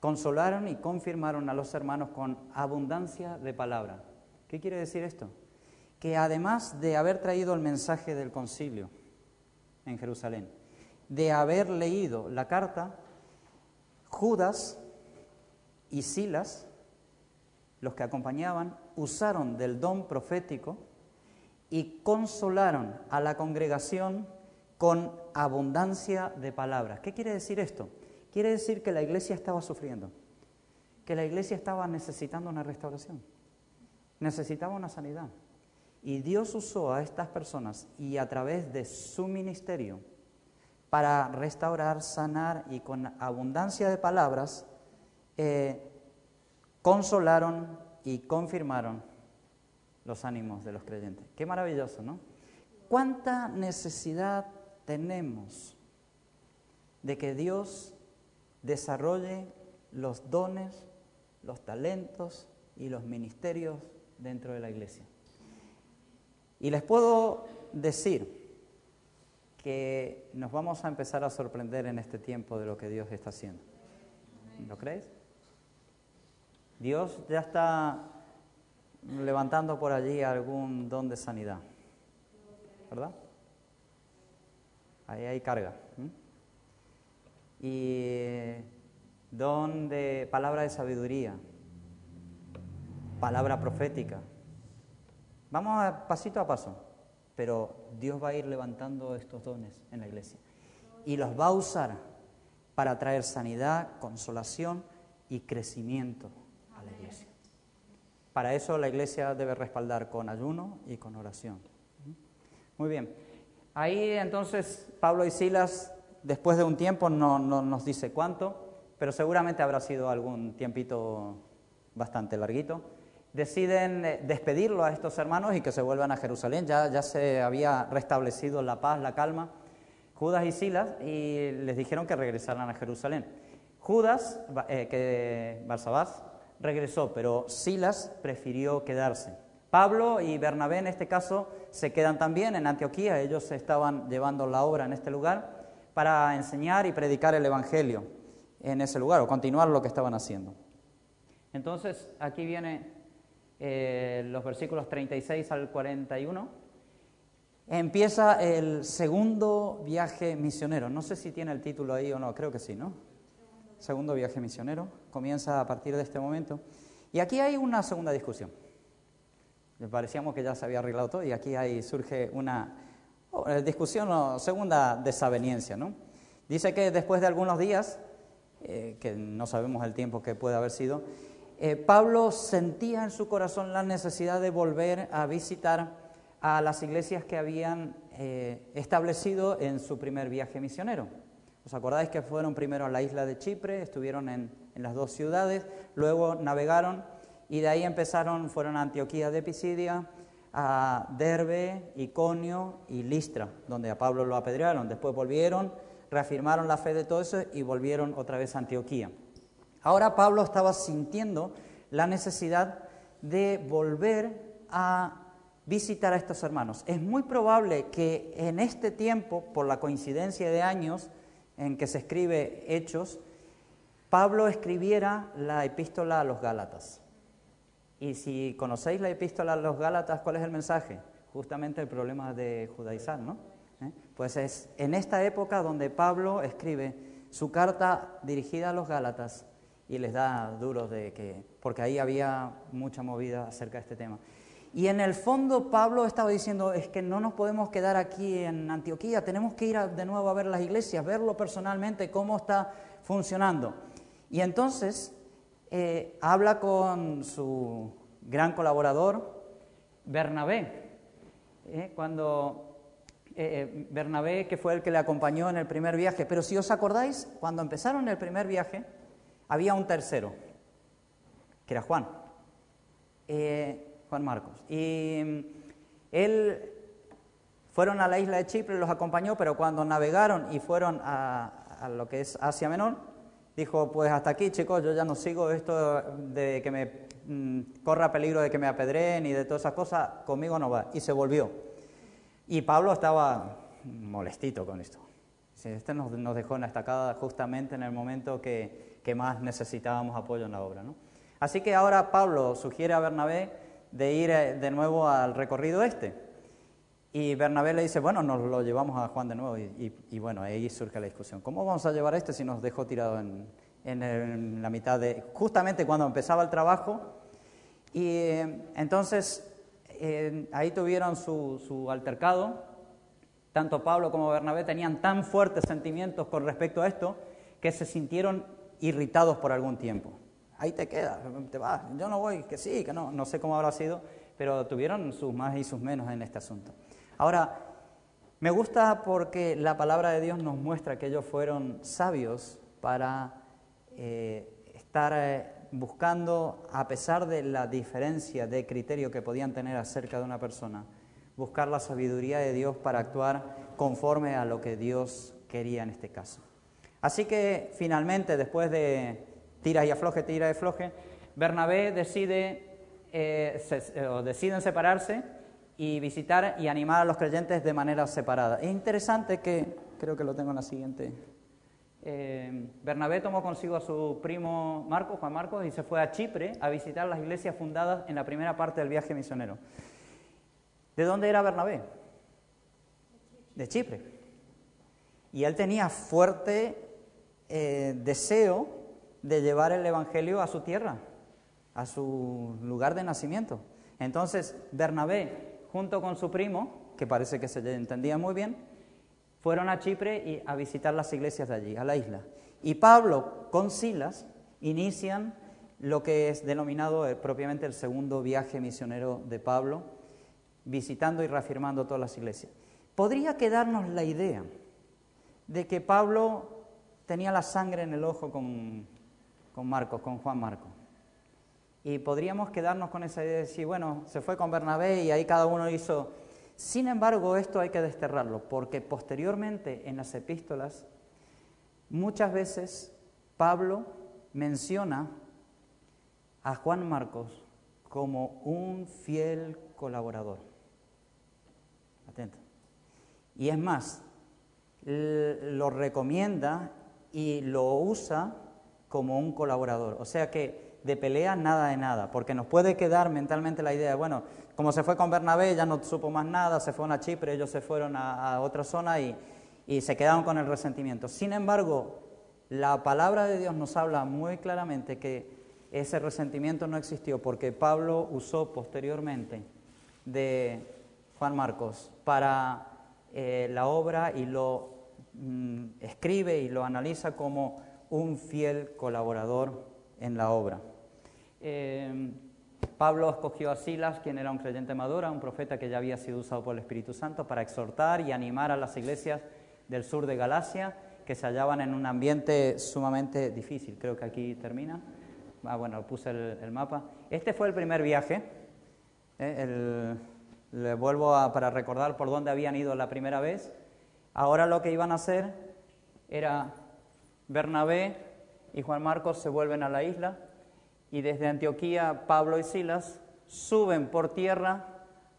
Consolaron y confirmaron a los hermanos con abundancia de palabra. ¿Qué quiere decir esto? Que además de haber traído el mensaje del concilio en Jerusalén, de haber leído la carta, Judas y Silas, los que acompañaban, usaron del don profético y consolaron a la congregación con abundancia de palabras. ¿Qué quiere decir esto? Quiere decir que la iglesia estaba sufriendo, que la iglesia estaba necesitando una restauración, necesitaba una sanidad. Y Dios usó a estas personas y a través de su ministerio para restaurar, sanar y con abundancia de palabras eh, consolaron y confirmaron los ánimos de los creyentes. Qué maravilloso, ¿no? ¿Cuánta necesidad tenemos de que Dios desarrolle los dones, los talentos y los ministerios dentro de la iglesia? Y les puedo decir que nos vamos a empezar a sorprender en este tiempo de lo que Dios está haciendo. ¿Lo crees? Dios ya está levantando por allí algún don de sanidad. ¿Verdad? Ahí hay carga. Y don de palabra de sabiduría, palabra profética. Vamos pasito a paso, pero Dios va a ir levantando estos dones en la iglesia y los va a usar para traer sanidad, consolación y crecimiento a la iglesia. Para eso la iglesia debe respaldar con ayuno y con oración. Muy bien. Ahí entonces Pablo y Silas, después de un tiempo, no, nos dice cuánto, pero seguramente habrá sido algún tiempito bastante larguito, deciden eh, despedirlo a estos hermanos y que se vuelvan a Jerusalén. Ya, ya se había restablecido la paz, la calma, Judas y Silas, y les dijeron que regresaran a Jerusalén. Judas, eh, que Barsabás, regresó, pero Silas prefirió quedarse. Pablo y Bernabé en este caso se quedan también en Antioquía, ellos estaban llevando la obra en este lugar para enseñar y predicar el Evangelio en ese lugar o continuar lo que estaban haciendo. Entonces, aquí viene eh, los versículos 36 al 41. Empieza el segundo viaje misionero. No sé si tiene el título ahí o no, creo que sí, ¿no? Segundo viaje misionero. Comienza a partir de este momento. Y aquí hay una segunda discusión. Parecíamos que ya se había arreglado todo y aquí hay, surge una oh, eh, discusión o segunda desaveniencia, ¿no? Dice que después de algunos días, eh, que no sabemos el tiempo que puede haber sido, eh, Pablo sentía en su corazón la necesidad de volver a visitar a las iglesias que habían establecido en su primer viaje misionero. ¿Os acordáis que fueron primero a la isla de Chipre, estuvieron en, en las dos ciudades, luego navegaron y de ahí empezaron, fueron a Antioquía de Pisidia, a Derbe, Iconio y Listra, donde a Pablo lo apedrearon. Después volvieron, reafirmaron la fe de todo eso y volvieron otra vez a Antioquía. Ahora Pablo estaba sintiendo la necesidad de volver a visitar a estos hermanos. Es muy probable que en este tiempo, por la coincidencia de años en que se escribe Hechos, Pablo escribiera la epístola a los Gálatas. Y si conocéis la epístola a los Gálatas, ¿cuál es el mensaje? Justamente el problema de judaizar, ¿no? ¿Eh? Pues es en esta época donde Pablo escribe su carta dirigida a los Gálatas y les da duros de que, porque ahí había mucha movida acerca de este tema. Y en el fondo Pablo estaba diciendo, es que no nos podemos quedar aquí en Antioquía, tenemos que ir de nuevo a ver las iglesias, verlo personalmente, cómo está funcionando. Y entonces eh, habla con su gran colaborador, Bernabé. Eh, cuando eh, Bernabé, que fue el que le acompañó en el primer viaje, pero si os acordáis, cuando empezaron el primer viaje, había un tercero, que era Juan, Juan Marcos. Y mm, él fueron a la isla de Chipre, los acompañó, pero cuando navegaron y fueron a, lo que es Asia Menor, dijo, pues hasta aquí chicos, yo ya no sigo esto de que me mm, corra peligro de que me apedreen y de todas esas cosas, conmigo no va. Y se volvió. Y Pablo estaba molestito con esto. Este nos, nos dejó en la estacada justamente en el momento que, que más necesitábamos apoyo en la obra. ¿no? Así que ahora Pablo sugiere a Bernabé de ir eh, de nuevo al recorrido este. Y Bernabé le dice, bueno, nos lo llevamos a Juan de nuevo. Y, bueno, ahí surge la discusión. ¿Cómo vamos a llevar este si nos dejó tirado en, en, la mitad de... justamente cuando empezaba el trabajo? Y eh, entonces eh, ahí tuvieron su, su altercado. Tanto Pablo como Bernabé tenían tan fuertes sentimientos con respecto a esto que se sintieron irritados por algún tiempo. Ahí te quedas, te vas, yo no voy, que sí, que no, no sé cómo habrá sido, pero tuvieron sus más y sus menos en este asunto. Ahora, me gusta porque la palabra de Dios nos muestra que ellos fueron sabios para eh, estar eh, buscando, a pesar de la diferencia de criterio que podían tener acerca de una persona, buscar la sabiduría de Dios para actuar conforme a lo que Dios quería en este caso. Así que finalmente, después de tira y afloje, tira y afloje, Bernabé decide, eh, eh, deciden separarse y visitar y animar a los creyentes de manera separada. Es interesante que, creo que lo tengo en la siguiente, eh, Bernabé tomó consigo a su primo Marcos, Juan Marcos, y se fue a Chipre a visitar las iglesias fundadas en la primera parte del viaje misionero. ¿De dónde era Bernabé? De Chipre. Y él tenía fuerte eh, deseo de llevar el Evangelio a su tierra, a su lugar de nacimiento. Entonces, Bernabé, junto con su primo, que parece que se entendía muy bien, fueron a Chipre y a visitar las iglesias de allí, a la isla. Y Pablo con Silas inician lo que es denominado eh, propiamente el segundo viaje misionero de Pablo, visitando y reafirmando todas las iglesias. Podría quedarnos la idea de que Pablo tenía la sangre en el ojo con, con Marcos, con Juan Marcos. Y podríamos quedarnos con esa idea de decir, bueno, se fue con Bernabé y ahí cada uno hizo Sin embargo, esto hay que desterrarlo, porque posteriormente en las epístolas, muchas veces Pablo menciona a Juan Marcos como un fiel colaborador. Atento. Y es más, lo recomienda y lo usa como un colaborador. O sea que de pelea nada de nada, porque nos puede quedar mentalmente la idea, bueno, como se fue con Bernabé, ya no supo más nada, se fueron a Chipre, ellos se fueron a, otra zona y, y se quedaron con el resentimiento. Sin embargo, la palabra de Dios nos habla muy claramente que ese resentimiento no existió porque Pablo usó posteriormente de Juan Marcos para eh, la obra y lo mm, escribe y lo analiza como un fiel colaborador en la obra. Eh, Pablo escogió a Silas, quien era un creyente maduro, un profeta que ya había sido usado por el Espíritu Santo, para exhortar y animar a las iglesias del sur de Galacia, que se hallaban en un ambiente sumamente difícil. Creo que aquí termina. Ah, bueno, puse el, mapa. Este fue el primer viaje. Eh, le vuelvo para recordar por dónde habían ido la primera vez. Ahora lo que iban a hacer era Bernabé y Juan Marcos se vuelven a la isla y desde Antioquía Pablo y Silas suben por tierra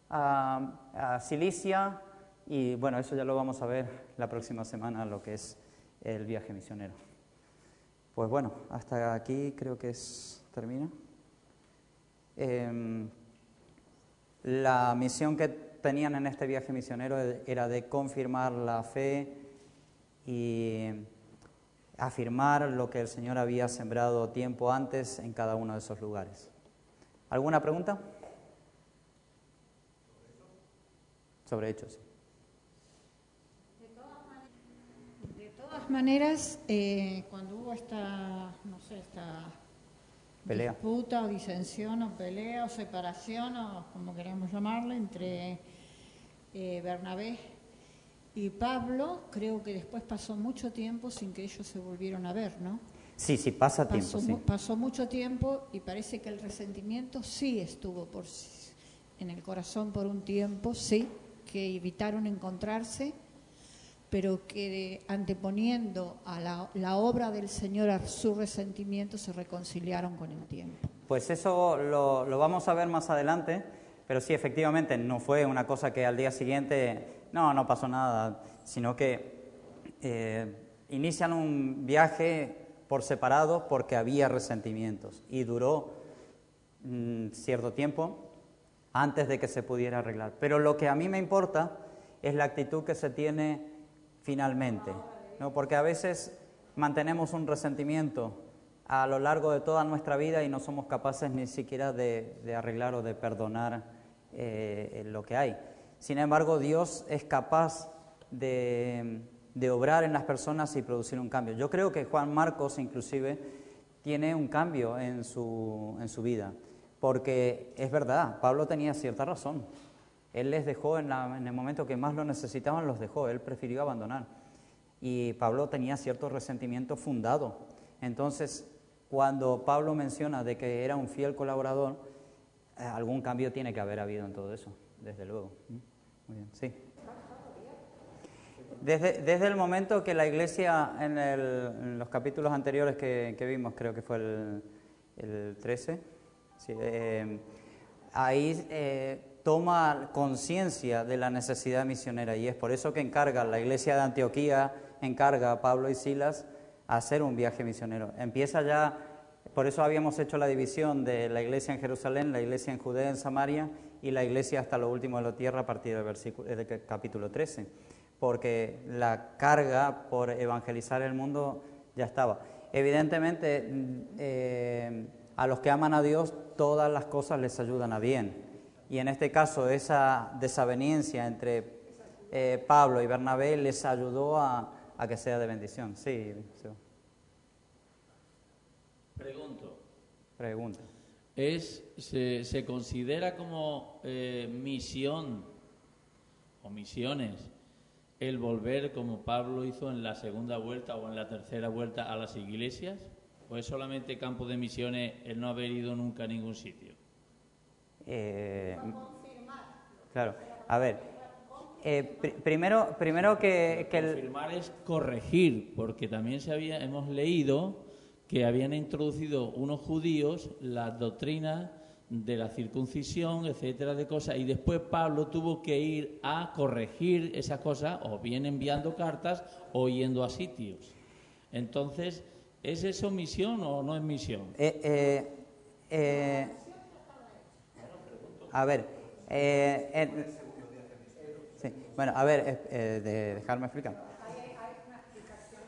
a, a Cilicia y bueno, eso ya lo vamos a ver la próxima semana, lo que es el viaje misionero. Pues bueno, hasta aquí creo que es, termina. Em, la misión que tenían en este viaje misionero era de confirmar la fe y afirmar lo que el Señor había sembrado tiempo antes en cada uno de esos lugares. ¿Alguna pregunta? Sobre hechos. De todas maneras, eh, cuando hubo esta, no sé, esta pelea. disputa o disensión o pelea o separación o como queramos llamarle entre eh, Bernabé y Pablo, creo que después pasó mucho tiempo sin que ellos se volvieron a ver, ¿no? Sí, sí, pasa pasó, tiempo. Pasó mucho tiempo y parece que el resentimiento sí estuvo por, en el corazón por un tiempo, sí, que evitaron encontrarse pero que anteponiendo a la, obra del Señor a su resentimiento se reconciliaron con el tiempo. Pues eso lo, vamos a ver más adelante, pero sí, efectivamente, no fue una cosa que al día siguiente, no, no pasó nada, sino que eh, inician un viaje por separado porque había resentimientos y duró mm, cierto tiempo antes de que se pudiera arreglar. Pero lo que a mí me importa es la actitud que se tiene finalmente, ¿no? porque a veces mantenemos un resentimiento a lo largo de toda nuestra vida y no somos capaces ni siquiera de, arreglar o de perdonar eh, lo que hay. Sin embargo, Dios es capaz de, de, obrar en las personas y producir un cambio. Yo creo que Juan Marcos inclusive tiene un cambio en su, en su vida, porque es verdad, Pablo tenía cierta razón. Él les dejó en, el momento que más lo necesitaban, los dejó, él prefirió abandonar. Y Pablo tenía cierto resentimiento fundado. Entonces, cuando Pablo menciona de que era un fiel colaborador, eh, algún cambio tiene que haber habido en todo eso, desde luego. ¿Mm? Muy bien, sí. Desde, desde el momento que la iglesia, en, los capítulos anteriores que, vimos, creo que fue el, el 13, eh, ahí eh, toma conciencia de la necesidad misionera y es por eso que encarga la iglesia de Antioquía, encarga a Pablo y Silas a hacer un viaje misionero. Empieza ya, por eso habíamos hecho la división de la iglesia en Jerusalén, la iglesia en Judea, en Samaria y la iglesia hasta lo último de la tierra a partir del, versículo, del capítulo 13, porque la carga por evangelizar el mundo ya estaba. Evidentemente, mm, eh, a los que aman a Dios, todas las cosas les ayudan a bien y en este caso esa desaveniencia entre eh, Pablo y Bernabé les ayudó a, que sea de bendición. Sí. Pregunto. Pregunta. Es, se, considera como eh, misión o misiones el volver como Pablo hizo en la segunda vuelta o en la tercera vuelta a las iglesias? ¿O es solamente campo de misiones el no haber ido nunca a ningún sitio? Eh, claro, a ver, Eh, pri- primero, primero que, que el- Confirmar es corregir, porque también se había, hemos leído que habían introducido unos judíos las doctrinas de la circuncisión, etcétera, de cosas, y después Pablo tuvo que ir a corregir esas cosas, o bien enviando cartas o yendo a sitios. Entonces, ¿es eso misión o no es misión? Eh, eh, eh, a ver, eh, bueno, a ver, de- dejarme explicar.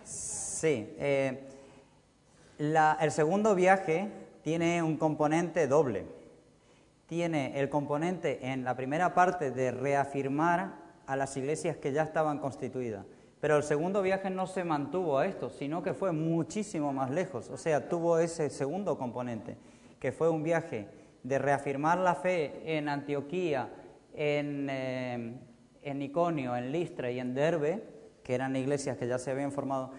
Sí, eh, el segundo viaje tiene un componente doble. Tiene el componente en la primera parte de reafirmar a las iglesias que ya estaban constituidas. Pero el segundo viaje no se mantuvo a esto, sino que fue muchísimo más lejos. O sea, tuvo ese segundo componente, que fue un viaje de reafirmar la fe en Antioquía, en, eh, en Iconio, en Listra y en Derbe, que eran iglesias que ya se habían formado.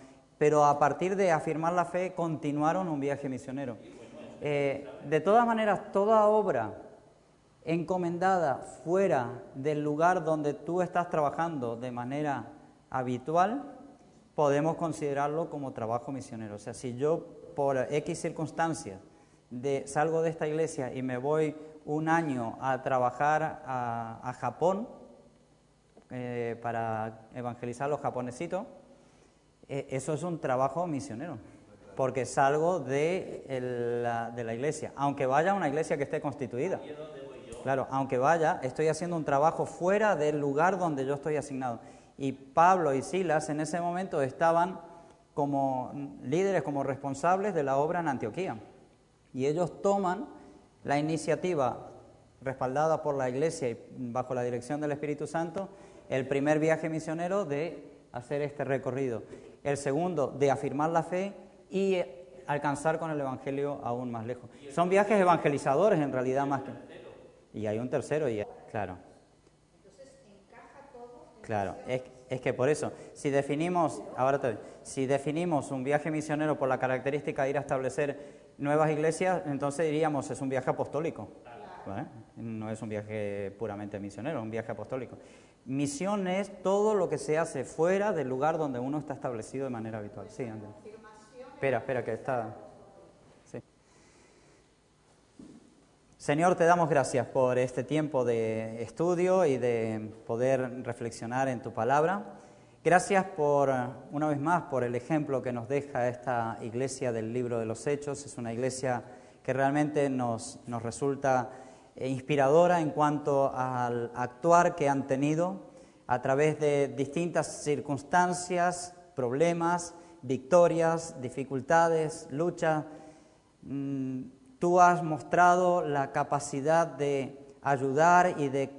Pero a partir de afirmar la fe, continuaron un viaje misionero. Eh, de todas maneras, toda obra encomendada fuera del lugar donde tú estás trabajando de manera habitual, podemos considerarlo como trabajo misionero. O sea, si yo por X circunstancias de, salgo de esta iglesia y me voy un año a trabajar a, a Japón eh, para evangelizar a los japonesitos, eso es un trabajo misionero, porque salgo de, el- la, de la iglesia, aunque vaya a una iglesia que esté constituida. Claro, aunque vaya, estoy haciendo un trabajo fuera del lugar donde yo estoy asignado. Y Pablo y Silas en ese momento estaban como líderes, como responsables de la obra en Antioquía. Y ellos toman la iniciativa respaldada por la iglesia y bajo la dirección del Espíritu Santo, el primer viaje misionero de hacer este recorrido. El segundo, de afirmar la fe y alcanzar con el Evangelio aún más lejos. Son viajes evangelizadores en realidad más que... Y hay un tercero y claro. Claro, es, es que por eso, si definimos, ahora te, si definimos un viaje misionero por la característica de ir a establecer nuevas iglesias, entonces diríamos es un viaje apostólico. ¿Vale? No es un viaje puramente misionero, es un viaje apostólico. Misión es todo lo que se hace fuera del lugar donde uno está establecido de manera habitual. Sí, Andrés. Espera, espera, que está. Sí. Señor, te damos gracias por este tiempo de estudio y de poder reflexionar en tu palabra. Gracias por, eh, una vez más, por el ejemplo que nos deja esta iglesia del libro de los Hechos. Es una iglesia que realmente nos, nos resulta eh, inspiradora en cuanto al actuar que han tenido a través de distintas circunstancias, problemas, victorias, dificultades, luchas. Mm, Tú has mostrado la capacidad de ayudar y de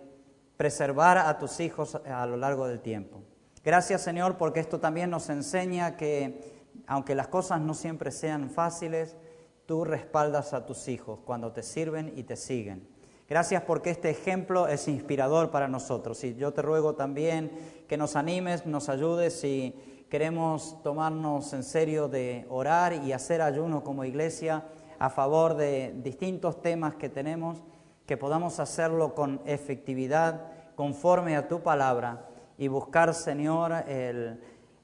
preservar a tus hijos a lo largo del tiempo. Gracias Señor porque esto también nos enseña que aunque las cosas no siempre sean fáciles, tú respaldas a tus hijos cuando te sirven y te siguen. Gracias porque este ejemplo es inspirador para nosotros y yo te ruego también que nos animes, nos ayudes si queremos tomarnos en serio de orar y hacer ayuno como iglesia a favor de distintos temas que tenemos, que podamos hacerlo con efectividad, conforme a tu palabra y buscar, Señor, el-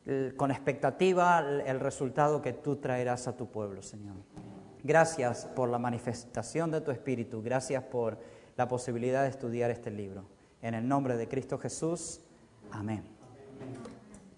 el- con expectativa el, el resultado que tú traerás a tu pueblo, Señor. Gracias por la manifestación de tu Espíritu, gracias por la posibilidad de estudiar este libro. En el nombre de Cristo Jesús, amén.